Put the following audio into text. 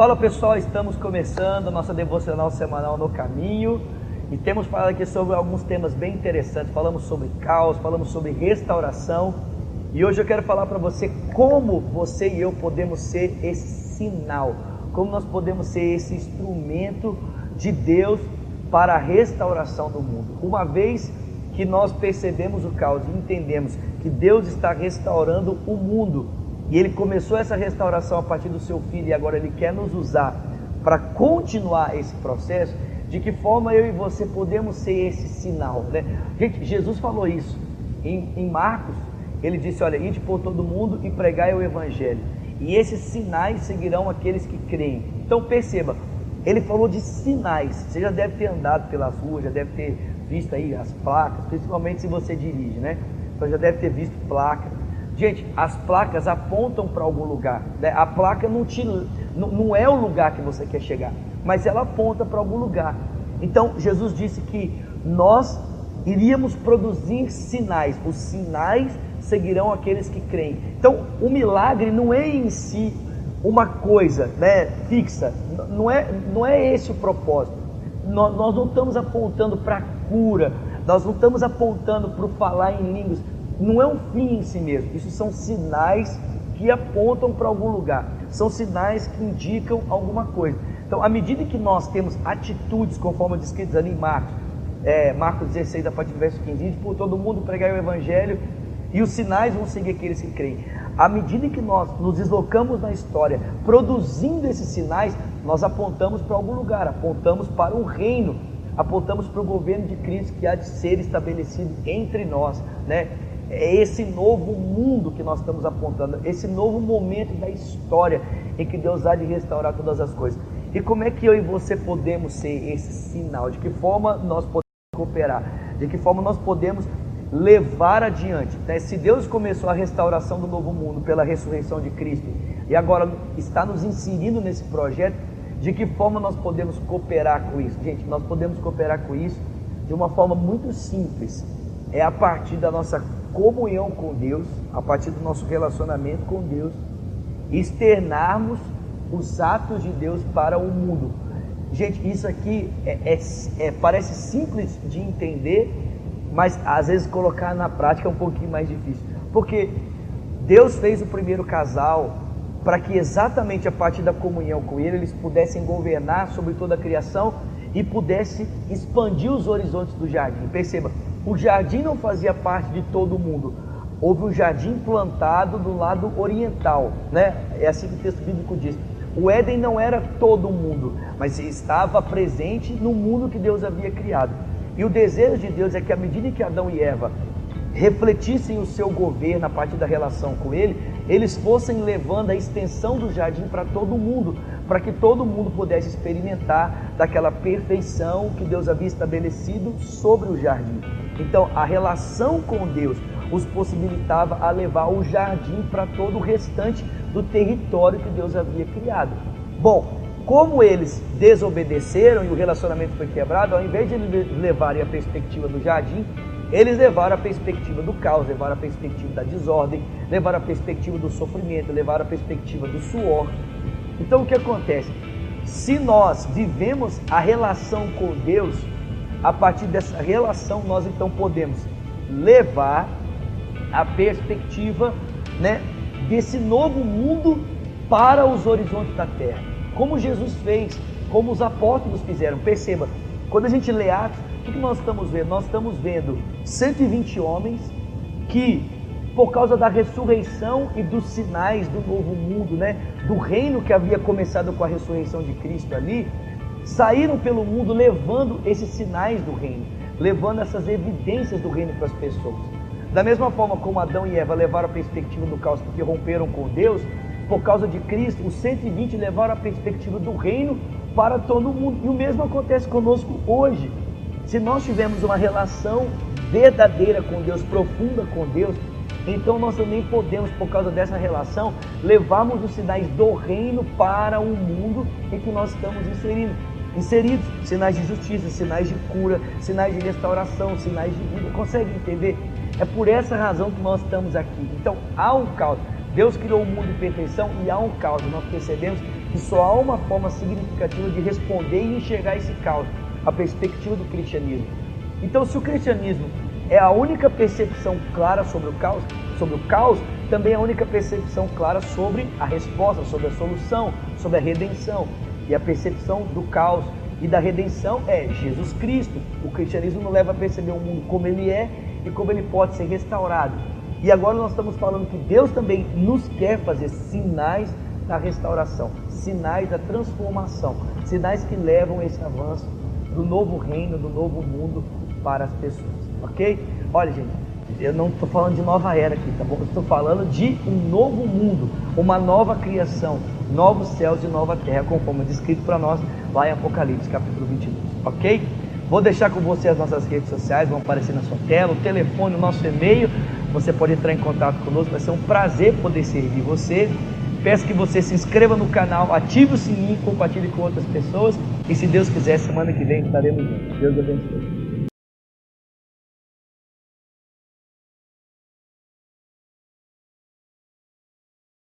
Fala pessoal, estamos começando nossa devocional semanal no caminho e temos falado aqui sobre alguns temas bem interessantes. Falamos sobre caos, falamos sobre restauração e hoje eu quero falar para você como você e eu podemos ser esse sinal, como nós podemos ser esse instrumento de Deus para a restauração do mundo. Uma vez que nós percebemos o caos e entendemos que Deus está restaurando o mundo, e ele começou essa restauração a partir do seu filho e agora ele quer nos usar para continuar esse processo. De que forma eu e você podemos ser esse sinal? Né? Jesus falou isso em, em Marcos. Ele disse: Olha, ide por todo mundo e pregai o evangelho. E esses sinais seguirão aqueles que creem. Então perceba, ele falou de sinais. Você já deve ter andado pelas ruas, já deve ter visto aí as placas, principalmente se você dirige, né? Então já deve ter visto placa. Gente, as placas apontam para algum lugar. Né? A placa não, te, não, não é o lugar que você quer chegar, mas ela aponta para algum lugar. Então, Jesus disse que nós iríamos produzir sinais. Os sinais seguirão aqueles que creem. Então, o milagre não é em si uma coisa né, fixa. Não é, não é esse o propósito. Nós, nós não estamos apontando para a cura. Nós não estamos apontando para o falar em línguas não é um fim em si mesmo, isso são sinais que apontam para algum lugar, são sinais que indicam alguma coisa. Então, à medida que nós temos atitudes, conforme descritas ali em Marcos, é, Marcos 16, a partir do verso 15, diz por todo mundo pregar o Evangelho e os sinais vão seguir aqueles que creem. À medida que nós nos deslocamos na história, produzindo esses sinais, nós apontamos para algum lugar, apontamos para um reino, apontamos para o governo de Cristo que há de ser estabelecido entre nós, né? É esse novo mundo que nós estamos apontando, esse novo momento da história em que Deus há de restaurar todas as coisas. E como é que eu e você podemos ser esse sinal? De que forma nós podemos cooperar? De que forma nós podemos levar adiante? Né? Se Deus começou a restauração do novo mundo pela ressurreição de Cristo e agora está nos inserindo nesse projeto, de que forma nós podemos cooperar com isso? Gente, nós podemos cooperar com isso de uma forma muito simples. É a partir da nossa comunhão com Deus, a partir do nosso relacionamento com Deus, externarmos os atos de Deus para o mundo. Gente, isso aqui é, é, é, parece simples de entender, mas às vezes colocar na prática é um pouquinho mais difícil. Porque Deus fez o primeiro casal para que exatamente a partir da comunhão com Ele eles pudessem governar sobre toda a criação e pudesse expandir os horizontes do jardim. Perceba, o jardim não fazia parte de todo mundo. Houve um jardim plantado do lado oriental, né? É assim que o texto bíblico diz. O Éden não era todo mundo, mas estava presente no mundo que Deus havia criado. E o desejo de Deus é que à medida que Adão e Eva refletissem o seu governo a partir da relação com ele, eles fossem levando a extensão do jardim para todo mundo, para que todo mundo pudesse experimentar daquela perfeição que Deus havia estabelecido sobre o jardim. Então, a relação com Deus os possibilitava a levar o jardim para todo o restante do território que Deus havia criado. Bom, como eles desobedeceram e o relacionamento foi quebrado, ao invés de levarem a perspectiva do jardim, eles levaram a perspectiva do caos, levaram a perspectiva da desordem, levaram a perspectiva do sofrimento, levaram a perspectiva do suor. Então o que acontece? Se nós vivemos a relação com Deus, a partir dessa relação nós então podemos levar a perspectiva né, desse novo mundo para os horizontes da terra. Como Jesus fez, como os apóstolos fizeram. Perceba, quando a gente lê Atos, o que nós estamos vendo? Nós estamos vendo 120 homens que, por causa da ressurreição e dos sinais do novo mundo, né, do reino que havia começado com a ressurreição de Cristo ali, saíram pelo mundo levando esses sinais do reino, levando essas evidências do reino para as pessoas. Da mesma forma como Adão e Eva levaram a perspectiva do caos porque romperam com Deus, por causa de Cristo, os 120 levaram a perspectiva do reino para todo mundo. E o mesmo acontece conosco hoje. Se nós tivermos uma relação verdadeira com Deus, profunda com Deus, então nós também podemos, por causa dessa relação, levarmos os sinais do reino para o mundo em que nós estamos inserindo. Inseridos, sinais de justiça, sinais de cura, sinais de restauração, sinais de vida. Consegue entender? É por essa razão que nós estamos aqui. Então há um caos. Deus criou o mundo em perfeição e há um caos. Nós percebemos que só há uma forma significativa de responder e enxergar esse caos, a perspectiva do cristianismo. Então, se o cristianismo é a única percepção clara sobre o caos, sobre o caos, também é a única percepção clara sobre a resposta, sobre a solução, sobre a redenção. E a percepção do caos e da redenção é Jesus Cristo. O cristianismo nos leva a perceber o mundo como ele é e como ele pode ser restaurado. E agora nós estamos falando que Deus também nos quer fazer sinais da restauração, sinais da transformação, sinais que levam esse avanço do novo reino, do novo mundo para as pessoas, ok? Olha, gente, eu não estou falando de nova era aqui, tá bom? estou falando de um novo mundo, uma nova criação, novos céus e nova terra, conforme descrito para nós lá em Apocalipse, capítulo 22, ok? Vou deixar com você as nossas redes sociais, vão aparecer na sua tela, o telefone, o nosso e-mail. Você pode entrar em contato conosco, vai ser um prazer poder servir você. Peço que você se inscreva no canal, ative o sininho, compartilhe com outras pessoas. E se Deus quiser, semana que vem estaremos juntos. Deus abençoe.